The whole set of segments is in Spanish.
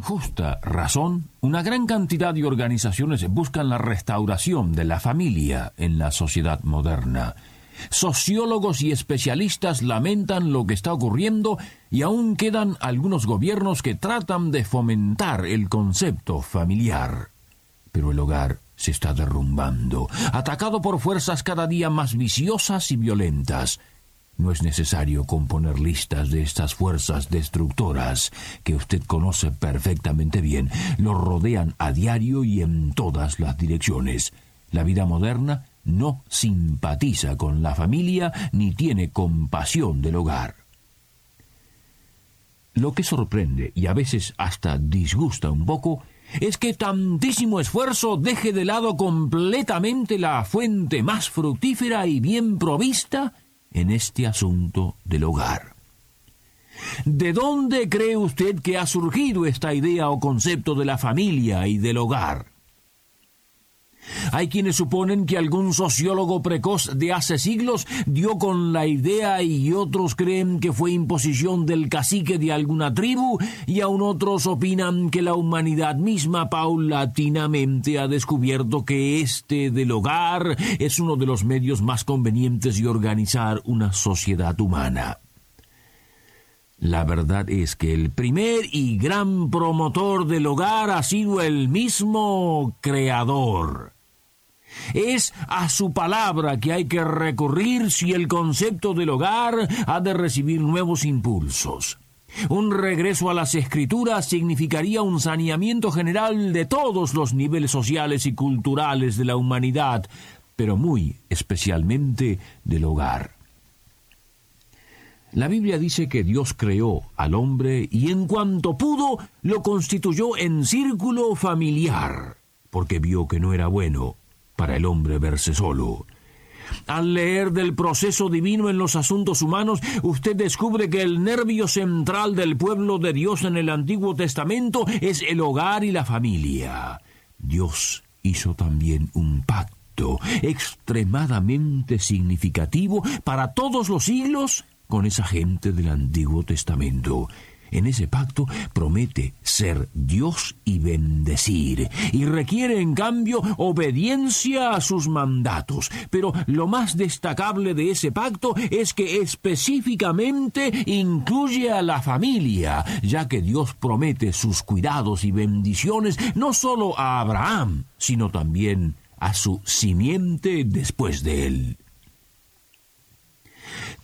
Justa razón, una gran cantidad de organizaciones buscan la restauración de la familia en la sociedad moderna. Sociólogos y especialistas lamentan lo que está ocurriendo y aún quedan algunos gobiernos que tratan de fomentar el concepto familiar. Pero el hogar se está derrumbando, atacado por fuerzas cada día más viciosas y violentas. No es necesario componer listas de estas fuerzas destructoras que usted conoce perfectamente bien. Lo rodean a diario y en todas las direcciones. La vida moderna no simpatiza con la familia ni tiene compasión del hogar. Lo que sorprende y a veces hasta disgusta un poco es que tantísimo esfuerzo deje de lado completamente la fuente más fructífera y bien provista en este asunto del hogar. ¿De dónde cree usted que ha surgido esta idea o concepto de la familia y del hogar? Hay quienes suponen que algún sociólogo precoz de hace siglos dio con la idea y otros creen que fue imposición del cacique de alguna tribu y aún otros opinan que la humanidad misma paulatinamente ha descubierto que este del hogar es uno de los medios más convenientes de organizar una sociedad humana. La verdad es que el primer y gran promotor del hogar ha sido el mismo creador. Es a su palabra que hay que recurrir si el concepto del hogar ha de recibir nuevos impulsos. Un regreso a las escrituras significaría un saneamiento general de todos los niveles sociales y culturales de la humanidad, pero muy especialmente del hogar. La Biblia dice que Dios creó al hombre y en cuanto pudo lo constituyó en círculo familiar, porque vio que no era bueno para el hombre verse solo. Al leer del proceso divino en los asuntos humanos, usted descubre que el nervio central del pueblo de Dios en el Antiguo Testamento es el hogar y la familia. Dios hizo también un pacto extremadamente significativo para todos los siglos con esa gente del Antiguo Testamento. En ese pacto promete ser Dios y bendecir, y requiere en cambio obediencia a sus mandatos. Pero lo más destacable de ese pacto es que específicamente incluye a la familia, ya que Dios promete sus cuidados y bendiciones no solo a Abraham, sino también a su simiente después de él.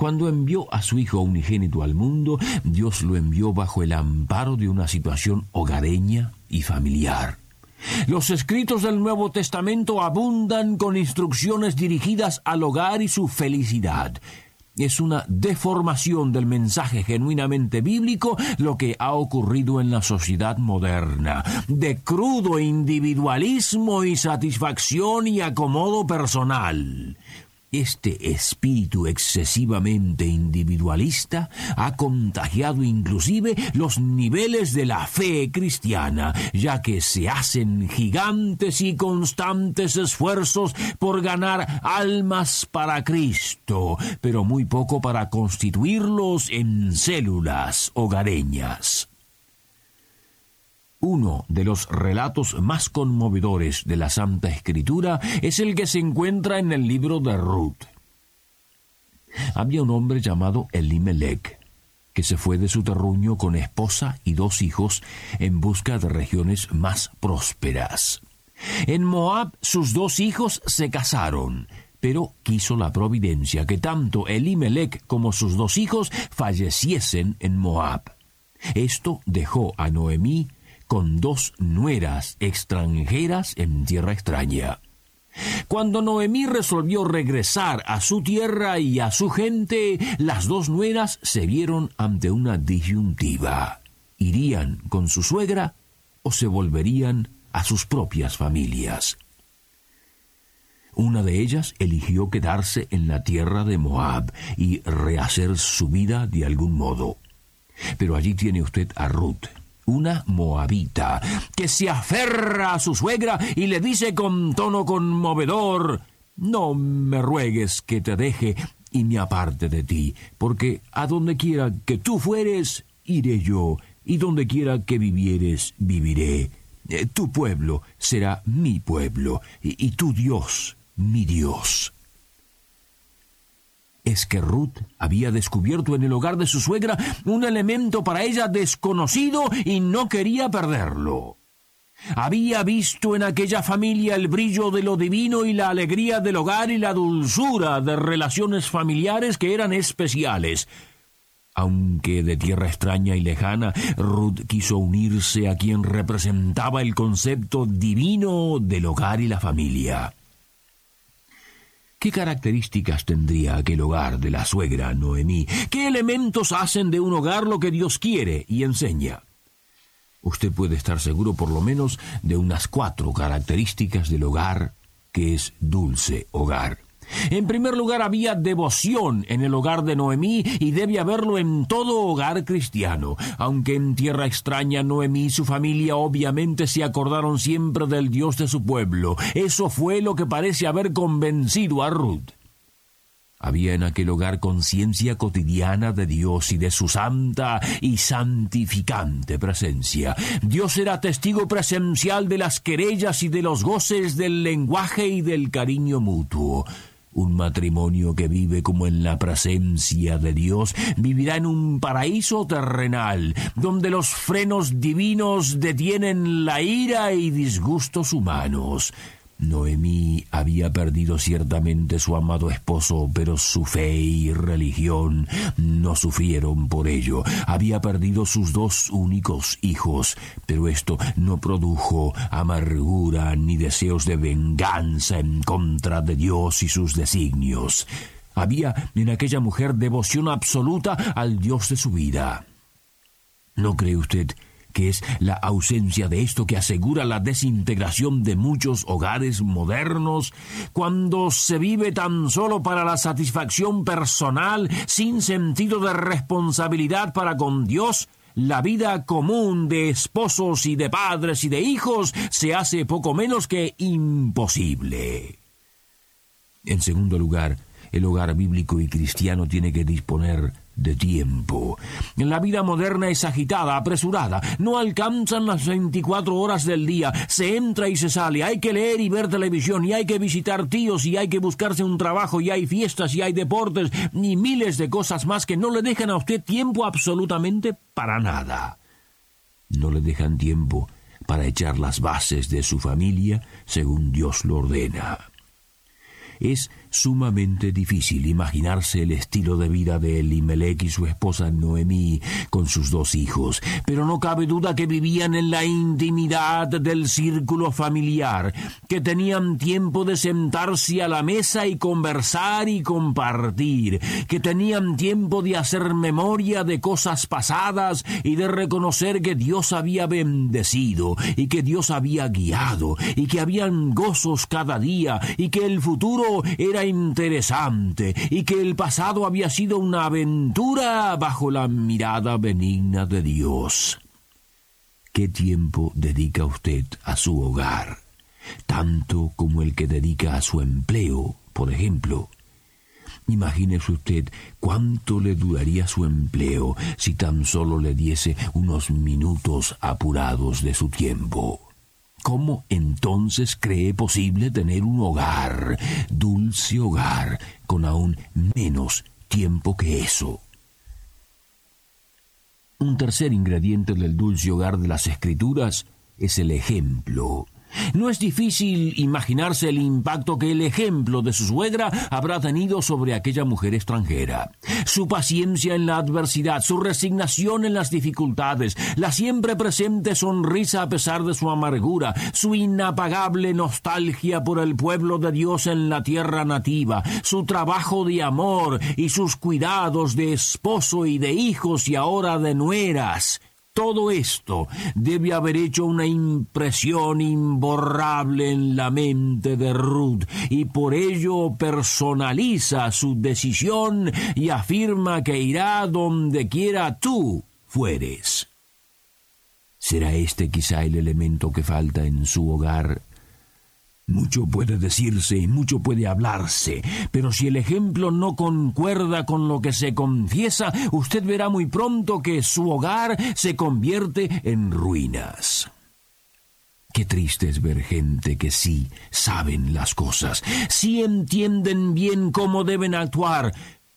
Cuando envió a su Hijo unigénito al mundo, Dios lo envió bajo el amparo de una situación hogareña y familiar. Los escritos del Nuevo Testamento abundan con instrucciones dirigidas al hogar y su felicidad. Es una deformación del mensaje genuinamente bíblico lo que ha ocurrido en la sociedad moderna, de crudo individualismo y satisfacción y acomodo personal. Este espíritu excesivamente individualista ha contagiado inclusive los niveles de la fe cristiana, ya que se hacen gigantes y constantes esfuerzos por ganar almas para Cristo, pero muy poco para constituirlos en células hogareñas. Uno de los relatos más conmovedores de la Santa Escritura es el que se encuentra en el libro de Ruth. Había un hombre llamado Elimelech, que se fue de su terruño con esposa y dos hijos en busca de regiones más prósperas. En Moab sus dos hijos se casaron, pero quiso la providencia que tanto Elimelech como sus dos hijos falleciesen en Moab. Esto dejó a Noemí con dos nueras extranjeras en tierra extraña. Cuando Noemí resolvió regresar a su tierra y a su gente, las dos nueras se vieron ante una disyuntiva. ¿Irían con su suegra o se volverían a sus propias familias. Una de ellas eligió quedarse en la tierra de Moab y rehacer su vida de algún modo. Pero allí tiene usted a Ruth, una moabita, que se aferra a su suegra y le dice con tono conmovedor No me ruegues que te deje y me aparte de ti, porque a donde quiera que tú fueres, iré yo, y donde quiera que vivieres, viviré. Eh, tu pueblo será mi pueblo, y, y tu Dios mi Dios. Es que Ruth había descubierto en el hogar de su suegra un elemento para ella desconocido y no quería perderlo. Había visto en aquella familia el brillo de lo divino y la alegría del hogar y la dulzura de relaciones familiares que eran especiales. Aunque de tierra extraña y lejana, Ruth quiso unirse a quien representaba el concepto divino del hogar y la familia. ¿Qué características tendría aquel hogar de la suegra Noemí? ¿Qué elementos hacen de un hogar lo que Dios quiere y enseña? Usted puede estar seguro por lo menos de unas cuatro características del hogar que es dulce hogar. En primer lugar, había devoción en el hogar de Noemí y debe haberlo en todo hogar cristiano. Aunque en tierra extraña Noemí y su familia obviamente se acordaron siempre del Dios de su pueblo. Eso fue lo que parece haber convencido a Ruth. Había en aquel hogar conciencia cotidiana de Dios y de su santa y santificante presencia. Dios era testigo presencial de las querellas y de los goces del lenguaje y del cariño mutuo. Un matrimonio que vive como en la presencia de Dios vivirá en un paraíso terrenal, donde los frenos divinos detienen la ira y disgustos humanos. Noemí había perdido ciertamente su amado esposo, pero su fe y religión no sufrieron por ello. Había perdido sus dos únicos hijos, pero esto no produjo amargura ni deseos de venganza en contra de Dios y sus designios. Había en aquella mujer devoción absoluta al Dios de su vida. ¿No cree usted que es la ausencia de esto que asegura la desintegración de muchos hogares modernos, cuando se vive tan solo para la satisfacción personal, sin sentido de responsabilidad para con Dios, la vida común de esposos y de padres y de hijos se hace poco menos que imposible. En segundo lugar, el hogar bíblico y cristiano tiene que disponer de tiempo. La vida moderna es agitada, apresurada, no alcanzan las 24 horas del día, se entra y se sale, hay que leer y ver televisión, y hay que visitar tíos, y hay que buscarse un trabajo, y hay fiestas, y hay deportes, y miles de cosas más que no le dejan a usted tiempo absolutamente para nada. No le dejan tiempo para echar las bases de su familia según Dios lo ordena. Es sumamente difícil imaginarse el estilo de vida de Elimelech y su esposa Noemí con sus dos hijos, pero no cabe duda que vivían en la intimidad del círculo familiar, que tenían tiempo de sentarse a la mesa y conversar y compartir, que tenían tiempo de hacer memoria de cosas pasadas y de reconocer que Dios había bendecido y que Dios había guiado y que habían gozos cada día y que el futuro era interesante y que el pasado había sido una aventura bajo la mirada benigna de Dios. ¿Qué tiempo dedica usted a su hogar? Tanto como el que dedica a su empleo, por ejemplo. Imagínese usted cuánto le duraría su empleo si tan solo le diese unos minutos apurados de su tiempo. ¿Cómo entonces cree posible tener un hogar, dulce hogar, con aún menos tiempo que eso? Un tercer ingrediente del dulce hogar de las escrituras es el ejemplo. No es difícil imaginarse el impacto que el ejemplo de su suegra habrá tenido sobre aquella mujer extranjera. Su paciencia en la adversidad, su resignación en las dificultades, la siempre presente sonrisa a pesar de su amargura, su inapagable nostalgia por el pueblo de Dios en la tierra nativa, su trabajo de amor y sus cuidados de esposo y de hijos y ahora de nueras Todo esto debe haber hecho una impresión imborrable en la mente de Ruth y por ello personaliza su decisión y afirma que irá donde quiera tú fueres. ¿Será este quizá el elemento que falta en su hogar mucho puede decirse y mucho puede hablarse, pero si el ejemplo no concuerda con lo que se confiesa, usted verá muy pronto que su hogar se convierte en ruinas. Qué triste es ver gente que sí saben las cosas, sí entienden bien cómo deben actuar,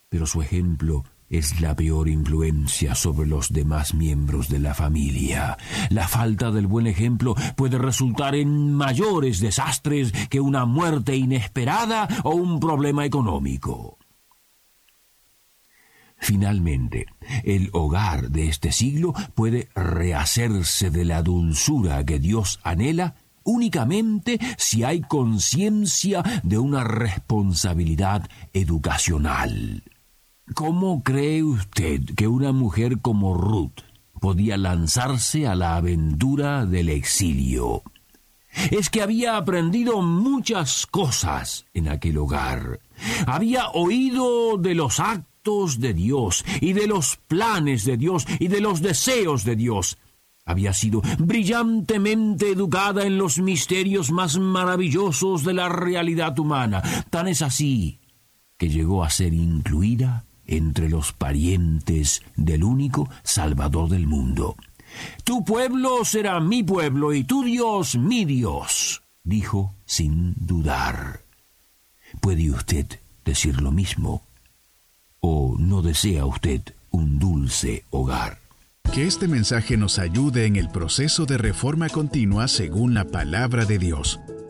pero su ejemplo es la peor influencia sobre los demás miembros de la familia. La falta del buen ejemplo puede resultar en mayores desastres que una muerte inesperada o un problema económico. Finalmente, el hogar de este siglo puede rehacerse de la dulzura que Dios anhela únicamente si hay conciencia de una responsabilidad educacional. ¿Cómo cree usted que una mujer como Ruth podía lanzarse a la aventura del exilio? Es que había aprendido muchas cosas en aquel hogar. Había oído de los actos de Dios y de los planes de Dios y de los deseos de Dios. Había sido brillantemente educada en los misterios más maravillosos de la realidad humana. Tan es así que llegó a ser incluida entre los parientes del único Salvador del mundo. Tu pueblo será mi pueblo y tu Dios mi Dios, dijo sin dudar. ¿Puede usted decir lo mismo? ¿O no desea usted un dulce hogar? Que este mensaje nos ayude en el proceso de reforma continua según la palabra de Dios.